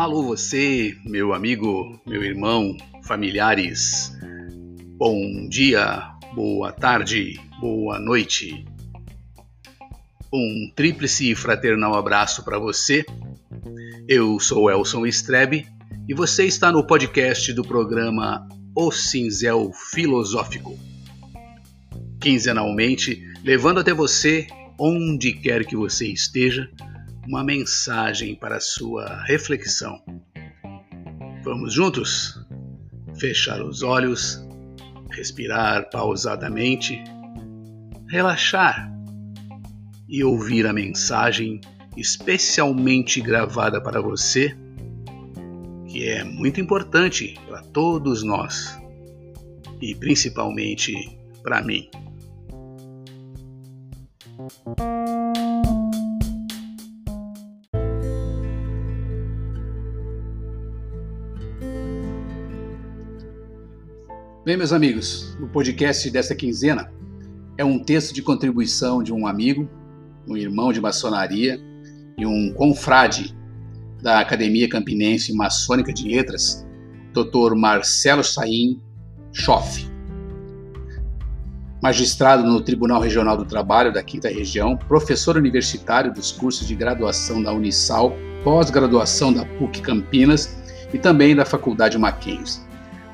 Alô você, meu amigo, meu irmão, familiares. Bom dia, boa tarde, boa noite. Um tríplice fraternal abraço para você. Eu sou Elson Strebe e você está no podcast do programa O Cinzel Filosófico. Quinzenalmente, levando até você, onde quer que você esteja, uma mensagem para sua reflexão. Vamos juntos? Fechar os olhos, respirar pausadamente, relaxar e ouvir a mensagem especialmente gravada para você, que é muito importante para todos nós e principalmente para mim. Bem, meus amigos, o podcast desta quinzena é um texto de contribuição de um amigo, um irmão de maçonaria e um confrade da Academia Campinense Maçônica de Letras, Dr. Marcelo Saim Schoff. Magistrado no Tribunal Regional do Trabalho da Quinta Região, professor universitário dos cursos de graduação da Unisal, pós-graduação da PUC Campinas e também da Faculdade Mackenzie.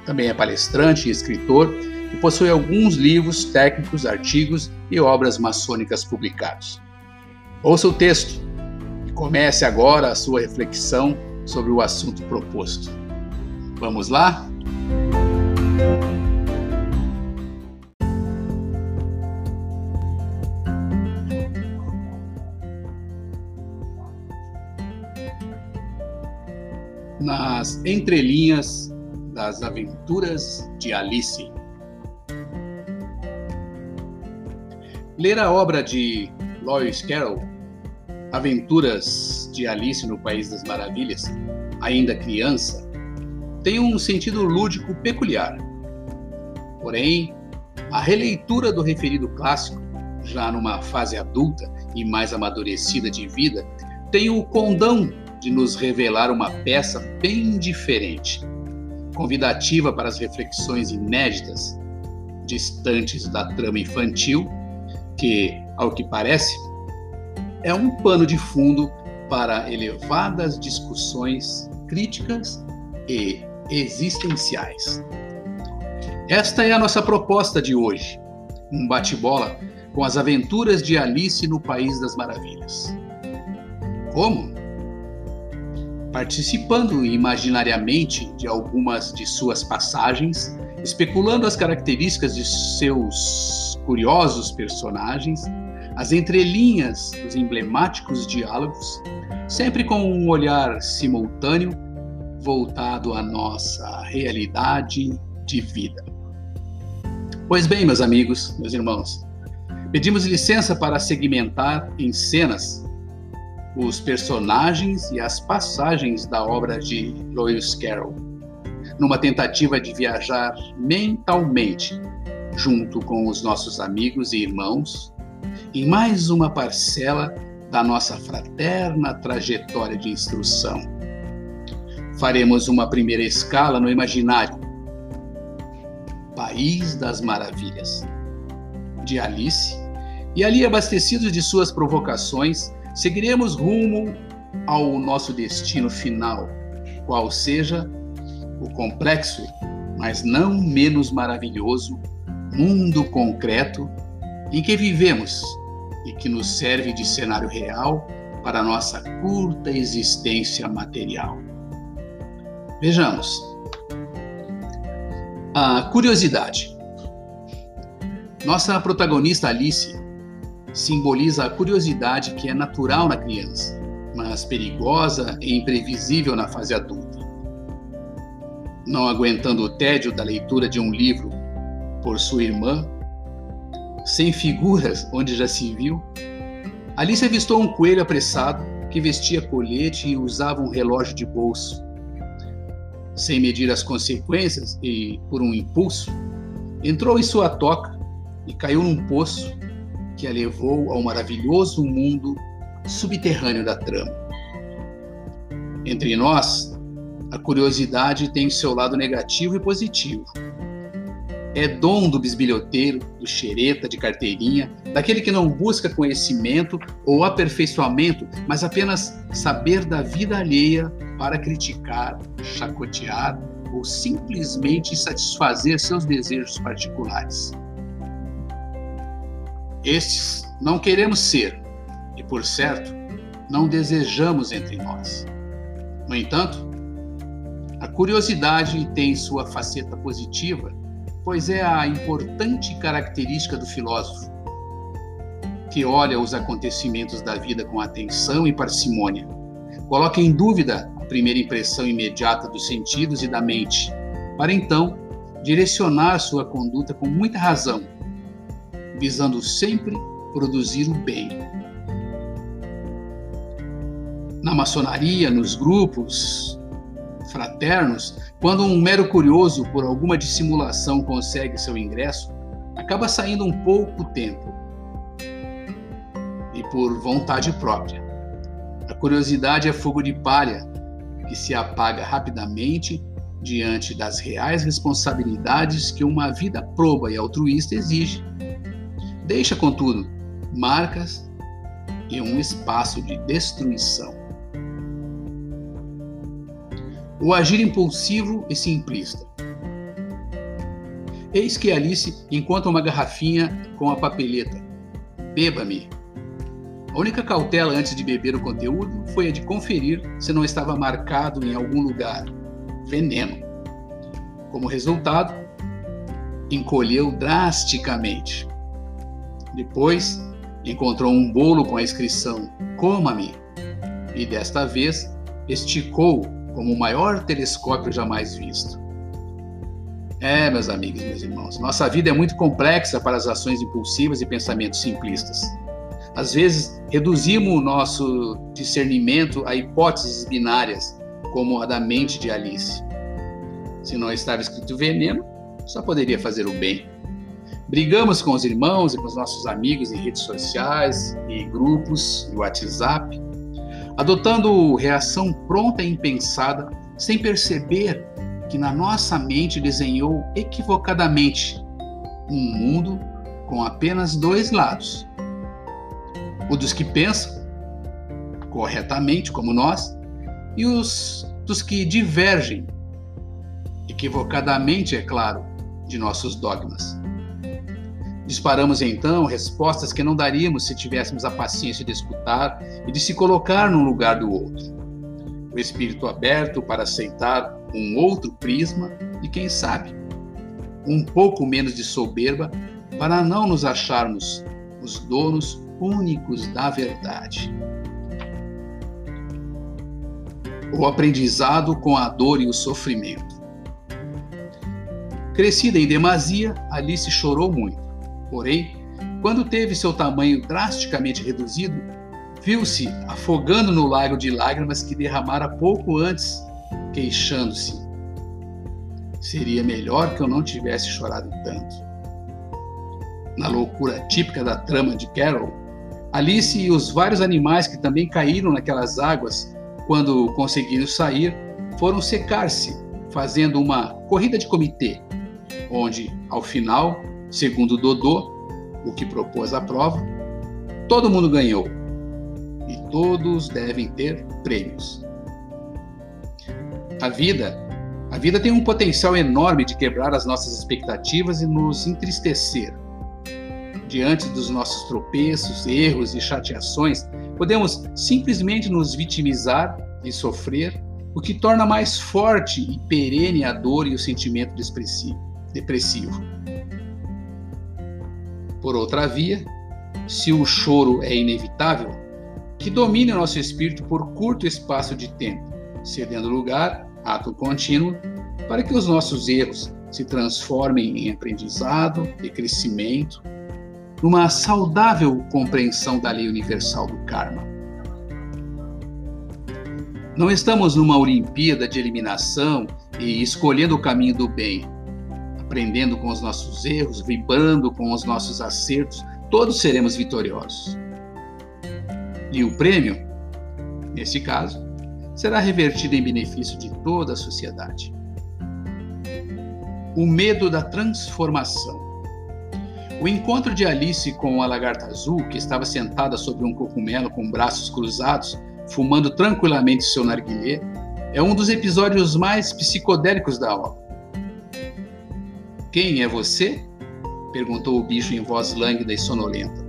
Também é palestrante e escritor e possui alguns livros técnicos, artigos e obras maçônicas publicados. Ouça o texto e comece agora a sua reflexão sobre o assunto proposto. Vamos lá? Nas entrelinhas das Aventuras de Alice. Ler a obra de Lewis Carroll, Aventuras de Alice no País das Maravilhas, ainda criança, tem um sentido lúdico peculiar. Porém, a releitura do referido clássico, já numa fase adulta e mais amadurecida de vida, tem o condão de nos revelar uma peça bem diferente convidativa para as reflexões inéditas, distantes da trama infantil, que, ao que parece, é um pano de fundo para elevadas discussões críticas e existenciais. Esta é a nossa proposta de hoje, um bate-bola com as aventuras de Alice no País das Maravilhas. Como? Participando imaginariamente de algumas de suas passagens, especulando as características de seus curiosos personagens, as entrelinhas dos emblemáticos diálogos, sempre com um olhar simultâneo voltado à nossa realidade de vida. Pois bem, meus amigos, meus irmãos, pedimos licença para segmentar em cenas os personagens e as passagens da obra de Lewis Carroll, numa tentativa de viajar mentalmente junto com os nossos amigos e irmãos em mais uma parcela da nossa fraterna trajetória de instrução. Faremos uma primeira escala no imaginário, País das Maravilhas, de Alice, e ali abastecidos de suas provocações, seguiremos rumo ao nosso destino final, qual seja o complexo, mas não menos maravilhoso mundo concreto em que vivemos e que nos serve de cenário real para nossa curta existência material. Vejamos. A curiosidade. Nossa protagonista Alice simboliza a curiosidade que é natural na criança, mas perigosa e imprevisível na fase adulta. Não aguentando o tédio da leitura de um livro por sua irmã, sem figuras onde já se viu, Alice avistou um coelho apressado que vestia colete e usava um relógio de bolso. Sem medir as consequências e por um impulso, entrou em sua toca e caiu num poço que a levou ao maravilhoso mundo subterrâneo da trama. Entre nós, a curiosidade tem seu lado negativo e positivo. É dom do bisbilhoteiro, do xereta de carteirinha, daquele que não busca conhecimento ou aperfeiçoamento, mas apenas saber da vida alheia para criticar, chacotear ou simplesmente satisfazer seus desejos particulares. Estes não queremos ser, e por certo, não desejamos entre nós. No entanto, a curiosidade tem sua faceta positiva, pois é a importante característica do filósofo, que olha os acontecimentos da vida com atenção e parcimônia, coloca em dúvida a primeira impressão imediata dos sentidos e da mente, para então direcionar sua conduta com muita razão, visando sempre produzir o bem. Na maçonaria, nos grupos fraternos, quando um mero curioso por alguma dissimulação consegue seu ingresso, acaba saindo um pouco tempo e por vontade própria. A curiosidade é fogo de palha que se apaga rapidamente diante das reais responsabilidades que uma vida proba e altruísta exige. Deixa, contudo, marcas e um espaço de destruição. O agir impulsivo e simplista. Eis que Alice encontra uma garrafinha com a papeleta. Beba-me. A única cautela antes de beber o conteúdo foi a de conferir se não estava marcado em algum lugar veneno. Como resultado, encolheu drasticamente. Depois, encontrou um bolo com a inscrição Coma-me e desta vez esticou como o maior telescópio jamais visto. É, meus amigos, meus irmãos, nossa vida é muito complexa para as ações impulsivas e pensamentos simplistas. Às vezes, reduzimos o nosso discernimento a hipóteses binárias, como a da mente de Alice. Se não estava escrito veneno, só poderia fazer o bem. Brigamos com os irmãos e com os nossos amigos em redes sociais e grupos e WhatsApp, adotando reação pronta e impensada, sem perceber que na nossa mente desenhou equivocadamente um mundo com apenas dois lados o dos que pensam corretamente, como nós, e os dos que divergem, equivocadamente, é claro, de nossos dogmas. Disparamos então respostas que não daríamos se tivéssemos a paciência de escutar e de se colocar no lugar do outro. O espírito aberto para aceitar um outro prisma e, quem sabe, um pouco menos de soberba para não nos acharmos os donos únicos da verdade. O aprendizado com a dor e o sofrimento. Crescida em demasia, Alice chorou muito. Porém, quando teve seu tamanho drasticamente reduzido, viu-se afogando no lago de lágrimas que derramara pouco antes, queixando-se. Seria melhor que eu não tivesse chorado tanto. Na loucura típica da trama de Carol, Alice e os vários animais que também caíram naquelas águas quando conseguiram sair foram secar-se, fazendo uma corrida de comitê, onde, ao final, segundo Dodô, o que propôs a prova, todo mundo ganhou e todos devem ter prêmios. A vida, a vida tem um potencial enorme de quebrar as nossas expectativas e nos entristecer diante dos nossos tropeços, erros e chateações, podemos simplesmente nos vitimizar e sofrer, o que torna mais forte e perene a dor e o sentimento depressivo. Por outra via, se o choro é inevitável, que domine o nosso espírito por curto espaço de tempo, cedendo lugar, ato contínuo, para que os nossos erros se transformem em aprendizado e crescimento numa saudável compreensão da lei universal do karma. Não estamos numa Olimpíada de eliminação e escolhendo o caminho do bem, aprendendo com os nossos erros, vibrando com os nossos acertos, todos seremos vitoriosos. E o prêmio, nesse caso, será revertida em benefício de toda a sociedade. O medo da transformação. O encontro de Alice com a lagarta azul, que estava sentada sobre um cogumelo com braços cruzados, fumando tranquilamente seu narguilé, é um dos episódios mais psicodélicos da obra. Quem é você? perguntou o bicho em voz lânguida e sonolenta.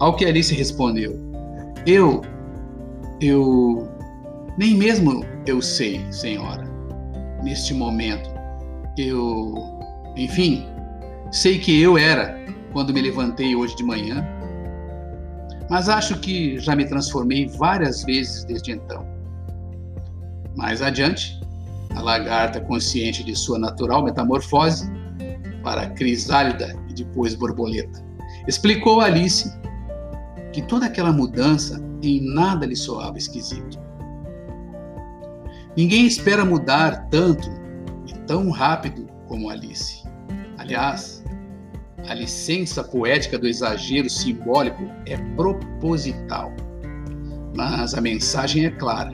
Ao que Alice respondeu: Eu. Eu. Nem mesmo eu sei, senhora. Neste momento, eu. Enfim, sei que eu era quando me levantei hoje de manhã, mas acho que já me transformei várias vezes desde então. Mais adiante, a lagarta, consciente de sua natural metamorfose para crisálida e depois borboleta, explicou Alice que toda aquela mudança em nada lhe soava esquisito. Ninguém espera mudar tanto e tão rápido como Alice. Aliás, a licença poética do exagero simbólico é proposital. Mas a mensagem é clara.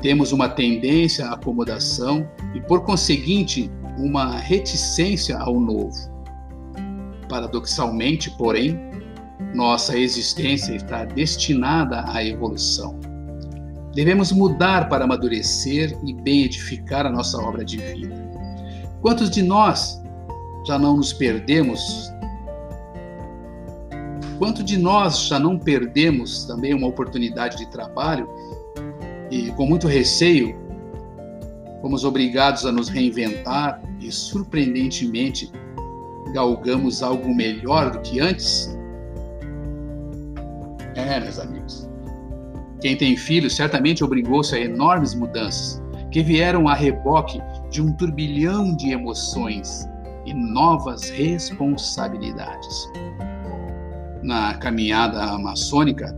Temos uma tendência à acomodação e, por conseguinte, uma reticência ao novo. Paradoxalmente, porém, nossa existência está destinada à evolução. Devemos mudar para amadurecer e bem edificar a nossa obra de vida. Quantos de nós já não nos perdemos? Quanto de nós já não perdemos também uma oportunidade de trabalho e com muito receio fomos obrigados a nos reinventar e surpreendentemente galgamos algo melhor do que antes? É, meus amigos. Quem tem filhos certamente obrigou-se a enormes mudanças que vieram a reboque de um turbilhão de emoções e novas responsabilidades. Na caminhada maçônica,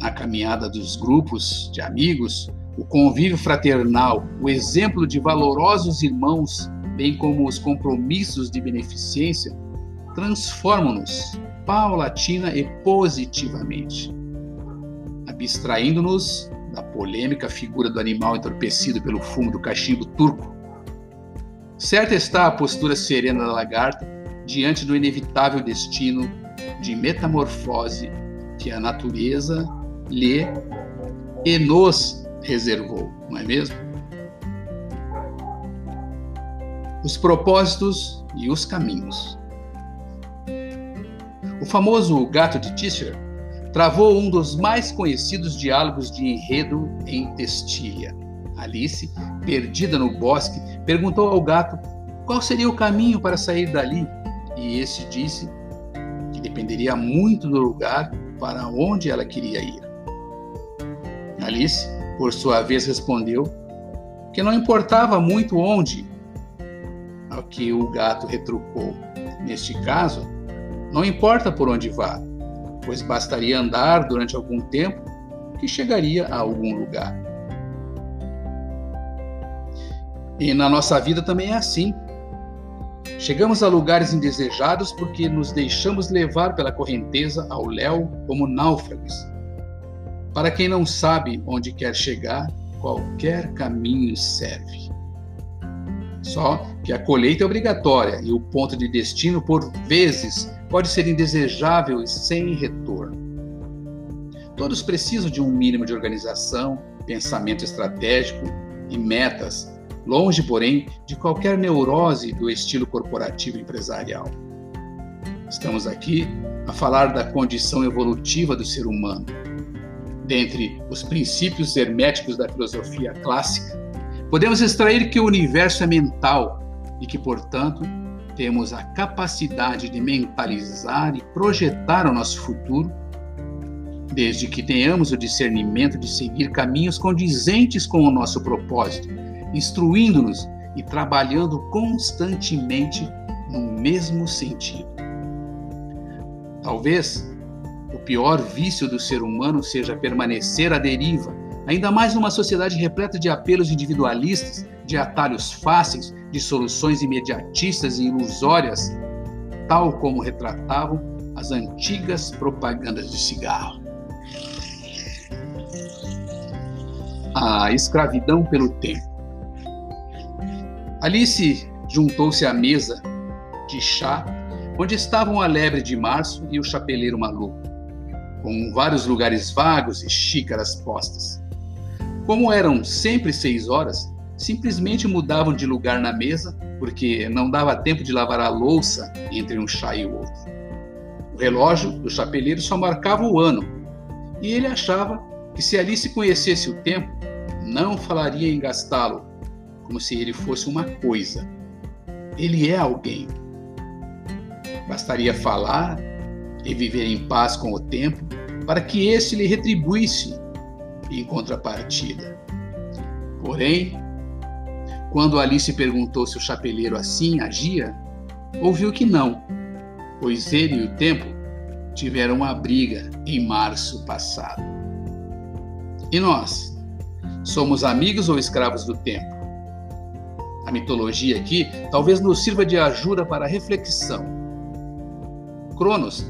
na caminhada dos grupos de amigos, o convívio fraternal, o exemplo de valorosos irmãos, bem como os compromissos de beneficência, transformam-nos paulatina e positivamente, abstraindo-nos da polêmica figura do animal entorpecido pelo fumo do cachimbo turco. Certa está a postura serena da lagarta diante do inevitável destino de metamorfose que a natureza lhe e nos reservou, não é mesmo? Os propósitos e os caminhos. O famoso gato de Tischer travou um dos mais conhecidos diálogos de enredo em Testília. Alice, perdida no bosque, perguntou ao gato qual seria o caminho para sair dali, e esse disse que dependeria muito do lugar para onde ela queria ir. Alice por sua vez, respondeu que não importava muito onde, ao que o gato retrucou. Neste caso, não importa por onde vá, pois bastaria andar durante algum tempo que chegaria a algum lugar. E na nossa vida também é assim. Chegamos a lugares indesejados porque nos deixamos levar pela correnteza ao léu como náufragos para quem não sabe onde quer chegar, qualquer caminho serve. Só que a colheita é obrigatória e o ponto de destino, por vezes, pode ser indesejável e sem retorno. Todos precisam de um mínimo de organização, pensamento estratégico e metas, longe, porém, de qualquer neurose do estilo corporativo empresarial. Estamos aqui a falar da condição evolutiva do ser humano, dentre os princípios herméticos da filosofia clássica, podemos extrair que o universo é mental e que, portanto, temos a capacidade de mentalizar e projetar o nosso futuro, desde que tenhamos o discernimento de seguir caminhos condizentes com o nosso propósito, instruindo-nos e trabalhando constantemente no mesmo sentido. Talvez pior vício do ser humano seja permanecer à deriva, ainda mais numa sociedade repleta de apelos individualistas, de atalhos fáceis, de soluções imediatistas e ilusórias, tal como retratavam as antigas propagandas de cigarro. A escravidão pelo tempo. Alice juntou-se à mesa de chá, onde estavam a lebre de março e o chapeleiro maluco, com vários lugares vagos e xícaras postas. Como eram sempre seis horas, simplesmente mudavam de lugar na mesa, porque não dava tempo de lavar a louça entre um chá e o outro. O relógio do chapeleiro só marcava o ano, e ele achava que se Alice conhecesse o tempo, não falaria em gastá-lo, como se ele fosse uma coisa. Ele é alguém. Bastaria falar e viver em paz com o tempo para que este lhe retribuísse em contrapartida. Porém, quando Alice perguntou se o chapeleiro assim agia, ouviu que não, pois ele e o tempo tiveram uma briga em março passado. E nós? Somos amigos ou escravos do tempo? A mitologia aqui talvez nos sirva de ajuda para reflexão. Cronos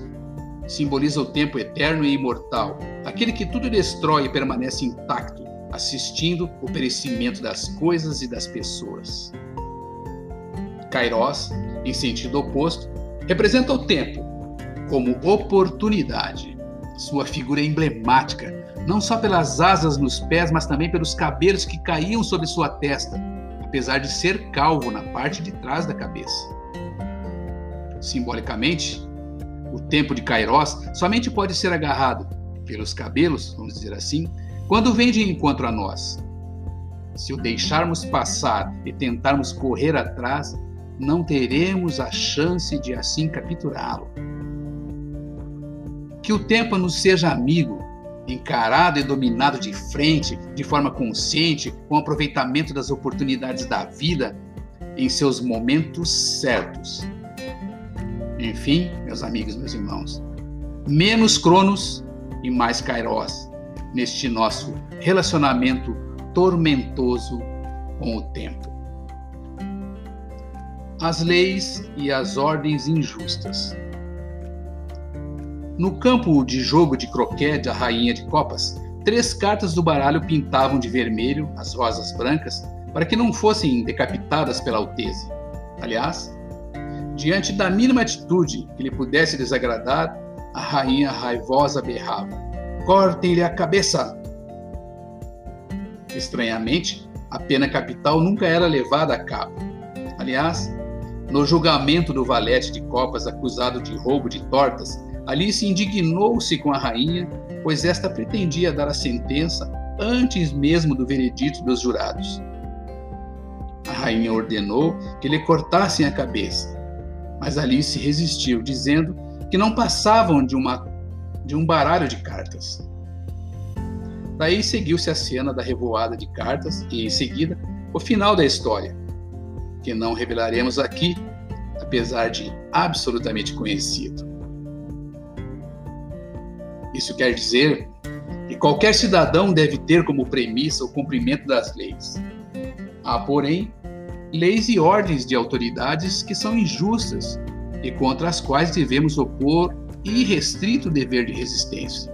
simboliza o tempo eterno e imortal, aquele que tudo destrói e permanece intacto, assistindo o perecimento das coisas e das pessoas. Kairos, em sentido oposto, representa o tempo como oportunidade. Sua figura é emblemática, não só pelas asas nos pés, mas também pelos cabelos que caíam sobre sua testa, apesar de ser calvo na parte de trás da cabeça. Simbolicamente, o tempo de Kairos somente pode ser agarrado pelos cabelos, vamos dizer assim, quando vem de encontro a nós. Se o deixarmos passar e tentarmos correr atrás, não teremos a chance de assim capturá-lo. Que o tempo nos seja amigo, encarado e dominado de frente, de forma consciente, com aproveitamento das oportunidades da vida em seus momentos certos. Enfim, meus amigos, meus irmãos, menos Cronos e mais Kairos neste nosso relacionamento tormentoso com o tempo. As leis e as ordens injustas. No campo de jogo de croquete da Rainha de Copas, três cartas do baralho pintavam de vermelho as rosas brancas para que não fossem decapitadas pela Alteza. Aliás, diante da mínima atitude que lhe pudesse desagradar, a rainha raivosa berrava: Cortem-lhe a cabeça! Estranhamente, a pena capital nunca era levada a cabo. Aliás, no julgamento do valete de copas acusado de roubo de tortas, Alice indignou-se com a rainha, pois esta pretendia dar a sentença antes mesmo do veredito dos jurados. A rainha ordenou que lhe cortassem a cabeça, mas Alice resistiu, dizendo que não passavam de, uma, de um baralho de cartas. Daí seguiu-se a cena da revoada de cartas e, em seguida, o final da história, que não revelaremos aqui, apesar de absolutamente conhecido. Isso quer dizer que qualquer cidadão deve ter como premissa o cumprimento das leis. Há, porém, leis e ordens de autoridades que são injustas e contra as quais devemos opor irrestrito dever de resistência.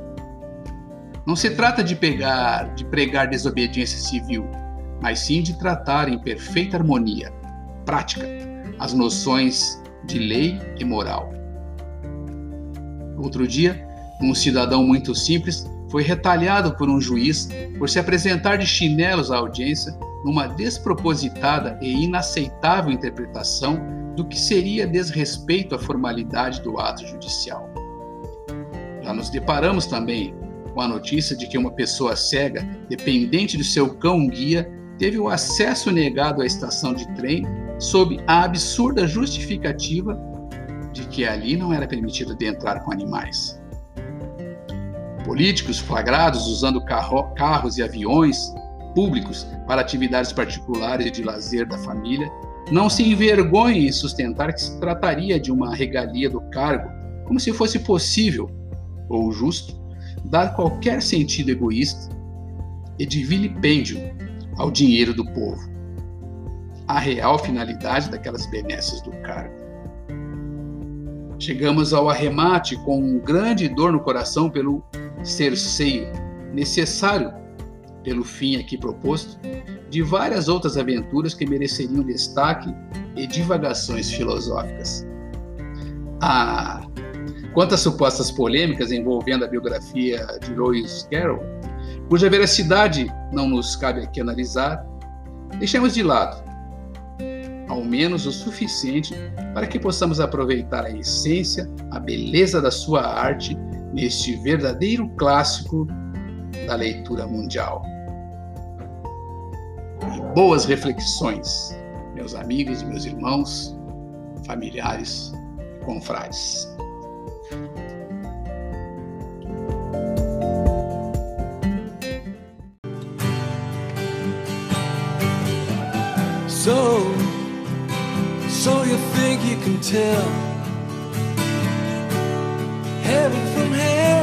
Não se trata de pegar, de pregar desobediência civil, mas sim de tratar em perfeita harmonia, prática, as noções de lei e moral. Outro dia, um cidadão muito simples foi retalhado por um juiz por se apresentar de chinelos à audiência numa despropositada e inaceitável interpretação do que seria desrespeito à formalidade do ato judicial. Já nos deparamos também com a notícia de que uma pessoa cega, dependente do seu cão-guia, teve o acesso negado à estação de trem sob a absurda justificativa de que ali não era permitido de entrar com animais. Políticos flagrados usando carro, carros e aviões públicos para atividades particulares de lazer da família não se envergonhem em sustentar que se trataria de uma regalia do cargo, como se fosse possível ou justo dar qualquer sentido egoísta e de vilipêndio ao dinheiro do povo, a real finalidade daquelas benesses do cargo. Chegamos ao arremate com um grande dor no coração pelo cerceio necessário pelo fim aqui proposto, de várias outras aventuras que mereceriam destaque e divagações filosóficas. Ah, quanto às supostas polêmicas envolvendo a biografia de Lewis Carroll, cuja veracidade não nos cabe aqui analisar, deixemos de lado, ao menos o suficiente para que possamos aproveitar a essência, a beleza da sua arte neste verdadeiro clássico da leitura mundial. E boas reflexões, meus amigos meus irmãos, familiares e confrades. So, so you think you can tell heaven from hell,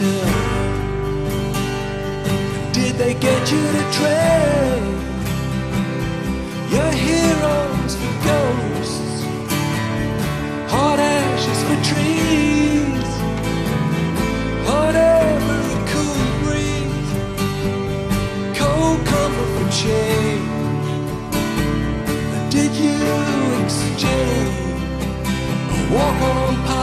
can tell? they get you to trade your heroes for ghosts, hot ashes for trees, whatever a cool breeze, cold comfort for change. Did you exchange walk on?